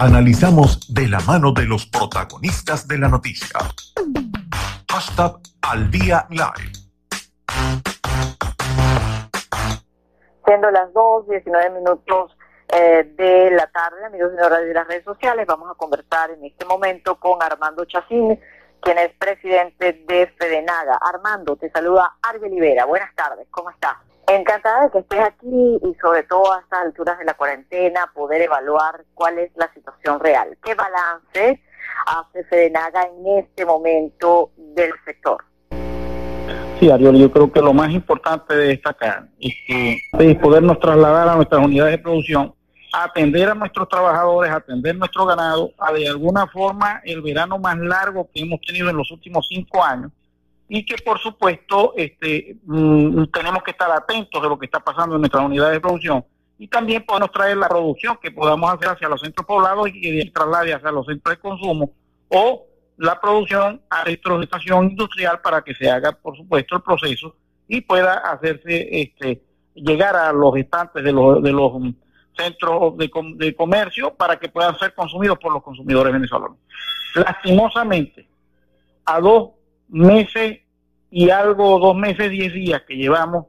Analizamos de la mano de los protagonistas de la noticia. Hashtag al live. Siendo las 2, 19 minutos eh, de la tarde, amigos de las redes sociales, vamos a conversar en este momento con Armando Chacín, quien es presidente de Fedenaga. Armando, te saluda Arbe Libera. Buenas tardes, ¿cómo estás? Encantada de que estés aquí y sobre todo a estas alturas de la cuarentena poder evaluar cuál es la situación real. ¿Qué balance hace Fedenaga en este momento del sector? Sí, Ariel, yo creo que lo más importante de destacar es que es podernos trasladar a nuestras unidades de producción, atender a nuestros trabajadores, atender nuestro ganado, a de alguna forma el verano más largo que hemos tenido en los últimos cinco años, y que por supuesto este, mm, tenemos que estar atentos de lo que está pasando en nuestras unidades de producción y también podemos traer la producción que podamos hacer hacia los centros poblados y que traslade hacia los centros de consumo o la producción a estación industrial para que se haga por supuesto el proceso y pueda hacerse este llegar a los estantes de los, de los centros de, de comercio para que puedan ser consumidos por los consumidores venezolanos. Lastimosamente, a dos meses y algo, dos meses, diez días que llevamos,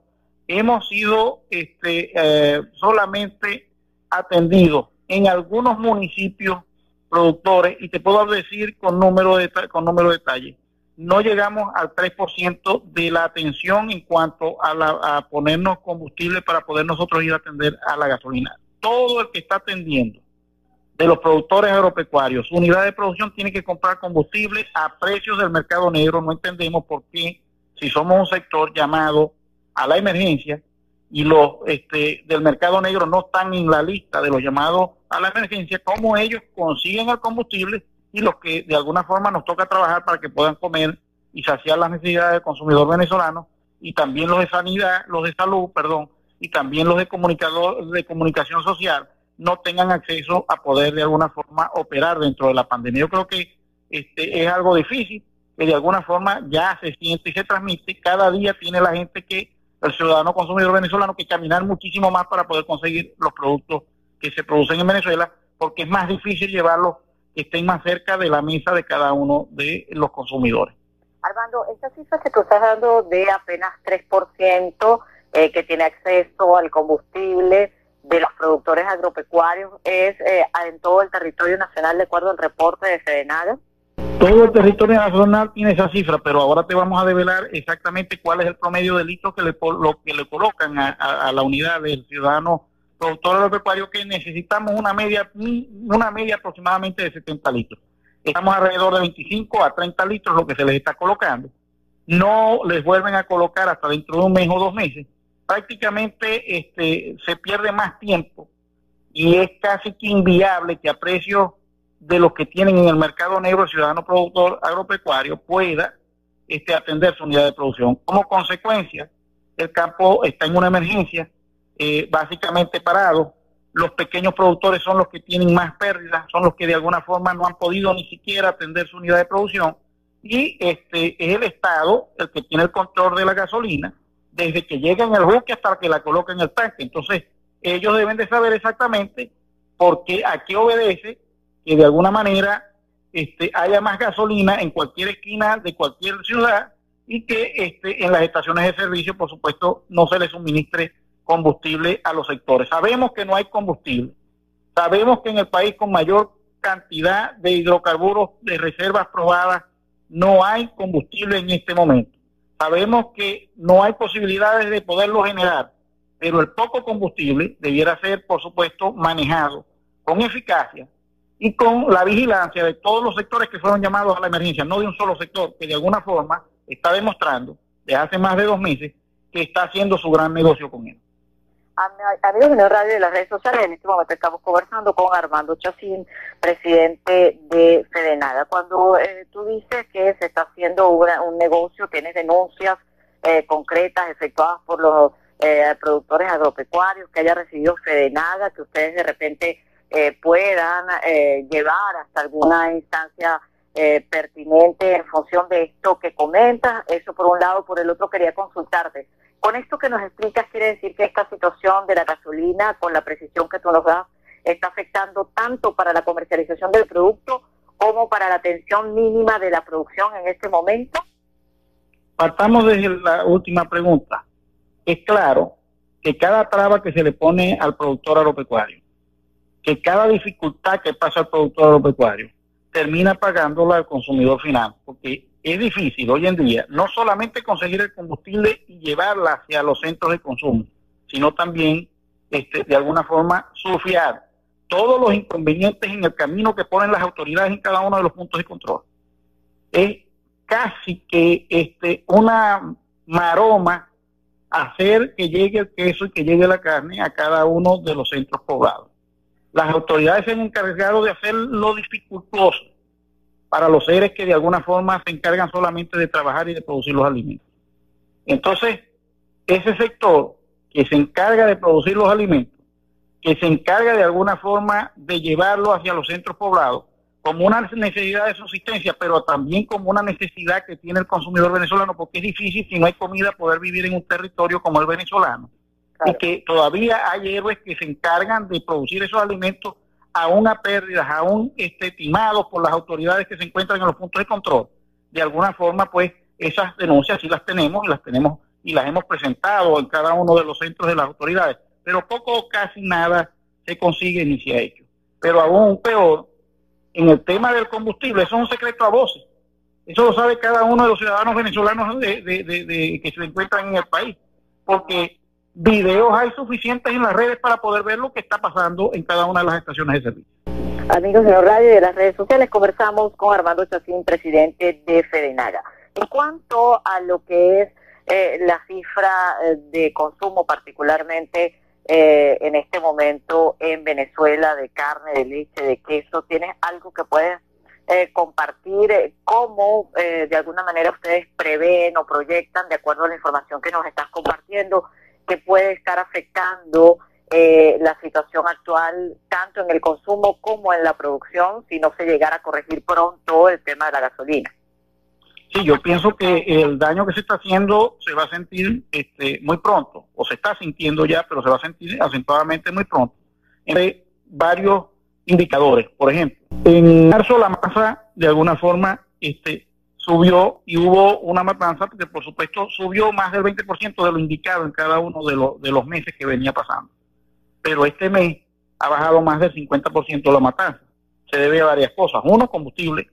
hemos sido este, eh, solamente atendidos en algunos municipios productores, y te puedo decir con número de, con número de detalle, no llegamos al 3% de la atención en cuanto a, la, a ponernos combustible para poder nosotros ir a atender a la gasolina. Todo el que está atendiendo de los productores agropecuarios. Su unidad de producción tiene que comprar combustible a precios del mercado negro. No entendemos por qué, si somos un sector llamado a la emergencia y los este, del mercado negro no están en la lista de los llamados a la emergencia, cómo ellos consiguen el combustible y los que de alguna forma nos toca trabajar para que puedan comer y saciar las necesidades del consumidor venezolano y también los de sanidad, los de salud, perdón, y también los de comunicador de comunicación social no tengan acceso a poder de alguna forma operar dentro de la pandemia. Yo creo que este es algo difícil, que de alguna forma ya se siente y se transmite. Cada día tiene la gente que, el ciudadano consumidor venezolano, que caminar muchísimo más para poder conseguir los productos que se producen en Venezuela, porque es más difícil llevarlos que estén más cerca de la mesa de cada uno de los consumidores. Armando, esta cifra que tú estás dando de apenas 3% eh, que tiene acceso al combustible, de los productores agropecuarios es eh, en todo el territorio nacional de acuerdo al reporte de Sedenaga? Todo el territorio nacional tiene esa cifra, pero ahora te vamos a develar exactamente cuál es el promedio de litros que le, que le colocan a, la unidad del ciudadano productor agropecuario que necesitamos una media una media aproximadamente de 70 litros. Estamos alrededor de 25 a 30 litros lo que se les está colocando. No les vuelven a colocar hasta dentro de un mes o dos meses prácticamente este, se pierde más tiempo y es casi que inviable que a precios de los que tienen en el mercado negro el ciudadano productor agropecuario pueda este, atender su unidad de producción. Como consecuencia, el campo está en una emergencia, eh, básicamente parado. Los pequeños productores son los que tienen más pérdidas, son los que de alguna forma no han podido ni siquiera atender su unidad de producción. Y este es el Estado el que tiene el control de la gasolina desde que llega en el buque hasta que la coloca en el tanque. Entonces, ellos deben de saber exactamente por qué, a qué obedece que de alguna manera este, haya más gasolina en cualquier esquina de cualquier ciudad y que este, en las estaciones de servicio, por supuesto, no se le suministre combustible a los sectores. Sabemos que no hay combustible. Sabemos que en el país con mayor cantidad de hidrocarburos de reservas probadas no hay combustible en este momento. Sabemos que no hay posibilidades de poderlo generar, pero el poco combustible debiera ser, por supuesto, manejado con eficacia y con la vigilancia de todos los sectores que fueron llamados a la emergencia, no de un solo sector que de alguna forma está demostrando desde hace más de dos meses que está haciendo su gran negocio con él. Amigos de Radio de las redes sociales, en este momento estamos conversando con Armando Chacín, presidente de Fedenada. Cuando eh, tú dices que se está haciendo un negocio, tienes denuncias eh, concretas efectuadas por los eh, productores agropecuarios que haya recibido Fedenada, que ustedes de repente puedan llevar hasta alguna instancia pertinente en función de esto que comentas. Eso por un lado, por el otro quería consultarte con esto que nos explicas quiere decir que esta situación de la gasolina, con la precisión que tú nos das, está afectando tanto para la comercialización del producto como para la atención mínima de la producción en este momento? Partamos desde la última pregunta. Es claro que cada traba que se le pone al productor agropecuario, que cada dificultad que pasa al productor agropecuario, termina pagándola al consumidor final, porque es difícil hoy en día no solamente conseguir el combustible y llevarla hacia los centros de consumo, sino también este, de alguna forma surfear todos los inconvenientes en el camino que ponen las autoridades en cada uno de los puntos de control. Es casi que este, una maroma hacer que llegue el queso y que llegue la carne a cada uno de los centros poblados. Las autoridades se han encargado de hacer lo dificultoso para los seres que de alguna forma se encargan solamente de trabajar y de producir los alimentos. Entonces, ese sector que se encarga de producir los alimentos, que se encarga de alguna forma de llevarlo hacia los centros poblados, como una necesidad de subsistencia, pero también como una necesidad que tiene el consumidor venezolano, porque es difícil si no hay comida poder vivir en un territorio como el venezolano. Y que todavía hay héroes que se encargan de producir esos alimentos aún a pérdidas, aún este, estimados por las autoridades que se encuentran en los puntos de control. De alguna forma, pues, esas denuncias sí las tenemos y las tenemos y las hemos presentado en cada uno de los centros de las autoridades, pero poco o casi nada se consigue ni se ha hecho. Pero aún peor, en el tema del combustible, eso es un secreto a voces. Eso lo sabe cada uno de los ciudadanos venezolanos de, de, que se encuentran en el país, porque videos hay suficientes en las redes para poder ver lo que está pasando en cada una de las estaciones de servicio. Amigos de la radio y de las redes sociales, conversamos con Armando Chacín, presidente de Fedenaga. En cuanto a lo que es eh, la cifra eh, de consumo, particularmente eh, en este momento en Venezuela, de carne, de leche, de queso, ¿tienes algo que puedes compartir? ¿Cómo de alguna manera ustedes prevén o proyectan, de acuerdo a la información que nos estás compartiendo, que puede estar afectando la situación actual tanto en el consumo como en la producción si no se llegara a corregir pronto el tema de la gasolina. Sí, yo pienso que el daño que se está haciendo se va a sentir este, muy pronto, o se está sintiendo ya, pero se va a sentir acentuadamente muy pronto. Hay varios indicadores. Por ejemplo, en marzo la masa de alguna forma este, subió y hubo una matanza porque por supuesto subió más del 20% de lo indicado en cada uno de, los de los meses que venía pasando. Pero este mes ha bajado más del 50% la matanza. Se debe a varias cosas. Uno, combustible,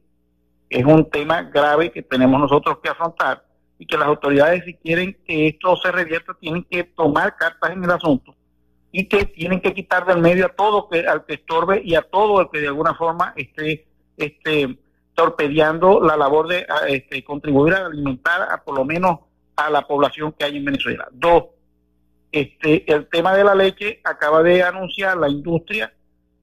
es un tema grave que tenemos nosotros que afrontar y que las autoridades si quieren que esto se revierta tienen que tomar cartas en el asunto y que tienen que quitar del medio a todo que al que estorbe y a todo el que de alguna forma esté este torpedeando la labor de este, contribuir a alimentar a por lo menos a la población que hay en Venezuela. Dos, este el tema de la leche acaba de anunciar la industria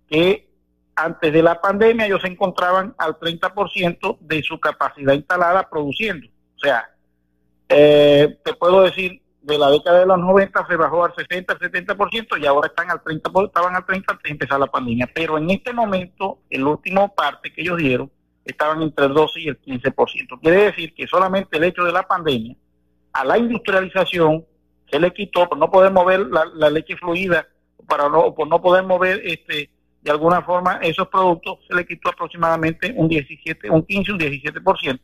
que antes de la pandemia ellos se encontraban al 30% de su capacidad instalada produciendo. O sea, eh, te puedo decir, de la década de los 90 se bajó al 60, al 70% y ahora están al 30, estaban al 30 antes de empezar la pandemia. Pero en este momento, el último parte que ellos dieron, estaban entre el 12 y el 15%. Quiere decir que solamente el hecho de la pandemia, a la industrialización, se le quitó por no poder mover la, leche fluida, para no, por no poder mover este de alguna forma esos productos se le quitó aproximadamente un 17, un 15, un 17%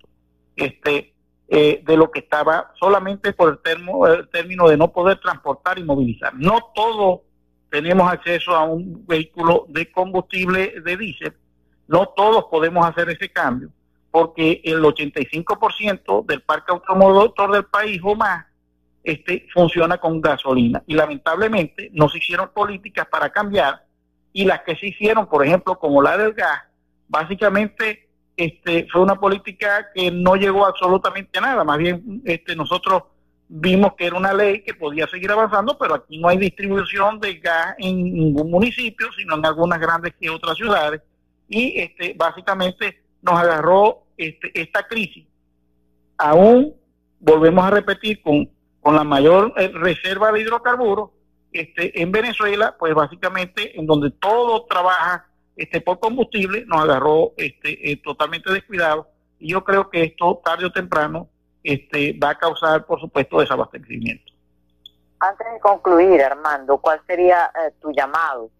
este, eh, de lo que estaba solamente por el, termo, el término de no poder transportar y movilizar. No todos tenemos acceso a un vehículo de combustible de diésel, no todos podemos hacer ese cambio, porque el 85% del parque automotor del país o más este, funciona con gasolina. Y lamentablemente no se hicieron políticas para cambiar y las que se hicieron, por ejemplo, como la del gas, básicamente este, fue una política que no llegó absolutamente a nada, más bien este, nosotros vimos que era una ley que podía seguir avanzando, pero aquí no hay distribución de gas en ningún municipio, sino en algunas grandes que otras ciudades, y este, básicamente nos agarró este, esta crisis. Aún volvemos a repetir con, con la mayor eh, reserva de hidrocarburos, este, en Venezuela, pues básicamente en donde todo trabaja este, por combustible, nos agarró este, eh, totalmente descuidado y yo creo que esto tarde o temprano este, va a causar, por supuesto, desabastecimiento. Antes de concluir, Armando, ¿cuál sería eh, tu llamado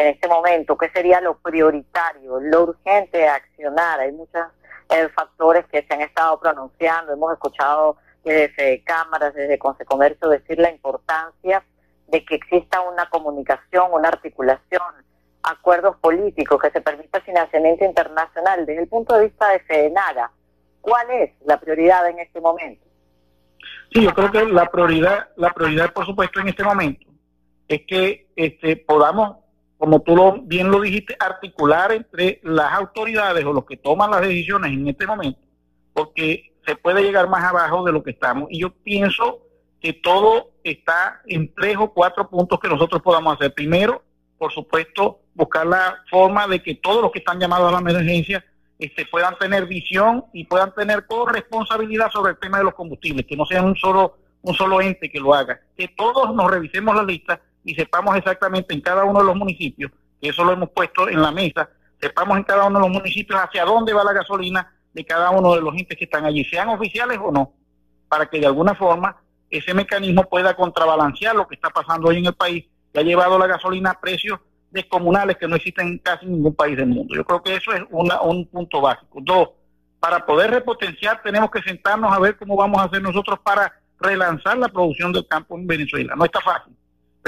en este momento? ¿Qué sería lo prioritario, lo urgente de accionar? Hay muchos eh, factores que se han estado pronunciando, hemos escuchado desde cámaras, desde Consecomercio decir la importancia de que exista una comunicación, una articulación, acuerdos políticos, que se permita financiamiento internacional. Desde el punto de vista de FEDENAGA, ¿cuál es la prioridad en este momento? Sí, yo creo que la prioridad, la prioridad por supuesto en este momento es que este, podamos, como tú lo, bien lo dijiste, articular entre las autoridades o los que toman las decisiones en este momento, porque se puede llegar más abajo de lo que estamos. Y yo pienso que todo está en tres o cuatro puntos que nosotros podamos hacer. Primero, por supuesto, buscar la forma de que todos los que están llamados a la emergencia este, puedan tener visión y puedan tener corresponsabilidad sobre el tema de los combustibles, que no sea un solo, un solo ente que lo haga, que todos nos revisemos la lista y sepamos exactamente en cada uno de los municipios, que eso lo hemos puesto en la mesa, sepamos en cada uno de los municipios hacia dónde va la gasolina de cada uno de los entes que están allí, sean oficiales o no, para que de alguna forma ese mecanismo pueda contrabalancear lo que está pasando hoy en el país, que ha llevado la gasolina a precios descomunales que no existen en casi ningún país del mundo. Yo creo que eso es un punto básico. Dos, para poder repotenciar tenemos que sentarnos a ver cómo vamos a hacer nosotros para relanzar la producción del campo en Venezuela. No está fácil,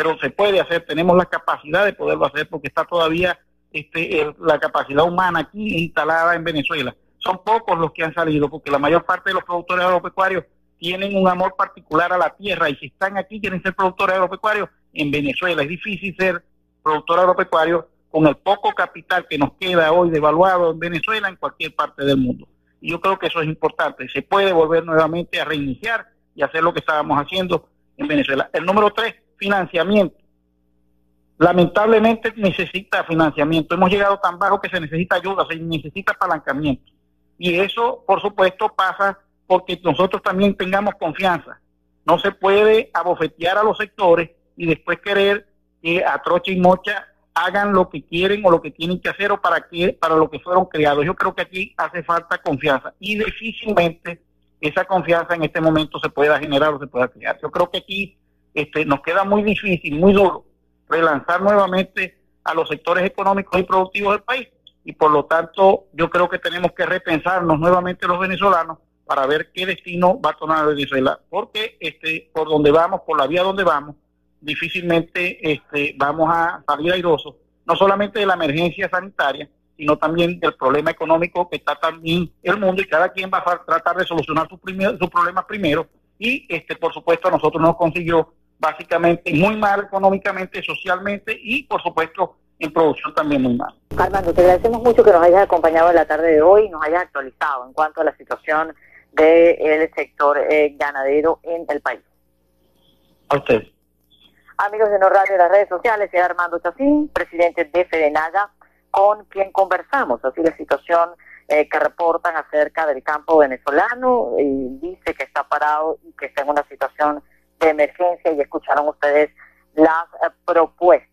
pero se puede hacer, tenemos la capacidad de poderlo hacer porque está todavía este, la capacidad humana aquí instalada en Venezuela. Son pocos los que han salido porque la mayor parte de los productores agropecuarios tienen un amor particular a la tierra y si están aquí quieren ser productores agropecuarios en Venezuela. Es difícil ser productor agropecuario con el poco capital que nos queda hoy devaluado en Venezuela en cualquier parte del mundo. Y yo creo que eso es importante. Se puede volver nuevamente a reiniciar y hacer lo que estábamos haciendo en Venezuela. El número tres, financiamiento. Lamentablemente necesita financiamiento. Hemos llegado tan bajo que se necesita ayuda, se necesita apalancamiento. Y eso, por supuesto, pasa porque nosotros también tengamos confianza. No se puede abofetear a los sectores y después querer que a trocha y mocha hagan lo que quieren o lo que tienen que hacer o para que para lo que fueron creados. Yo creo que aquí hace falta confianza y difícilmente esa confianza en este momento se pueda generar o se pueda crear. Yo creo que aquí este, nos queda muy difícil, muy duro relanzar nuevamente a los sectores económicos y productivos del país. Y por lo tanto yo creo que tenemos que repensarnos nuevamente los venezolanos para ver qué destino va a tomar Venezuela, porque este por donde vamos, por la vía donde vamos, difícilmente este, vamos a salir airosos, no solamente de la emergencia sanitaria, sino también del problema económico que está también el mundo y cada quien va a tratar de solucionar sus su problemas primero. Y este por supuesto a nosotros nos consiguió básicamente muy mal económicamente, socialmente y por supuesto en producción también muy mal. Armando, te agradecemos mucho que nos hayas acompañado en la tarde de hoy y nos hayas actualizado en cuanto a la situación del sector eh, ganadero en el país. A usted. Amigos de No Radio de las redes sociales, es Armando Chacín, presidente de Fedenaga, con quien conversamos, así la situación eh, que reportan acerca del campo venezolano, y dice que está parado y que está en una situación de emergencia y escucharon ustedes las eh, propuestas.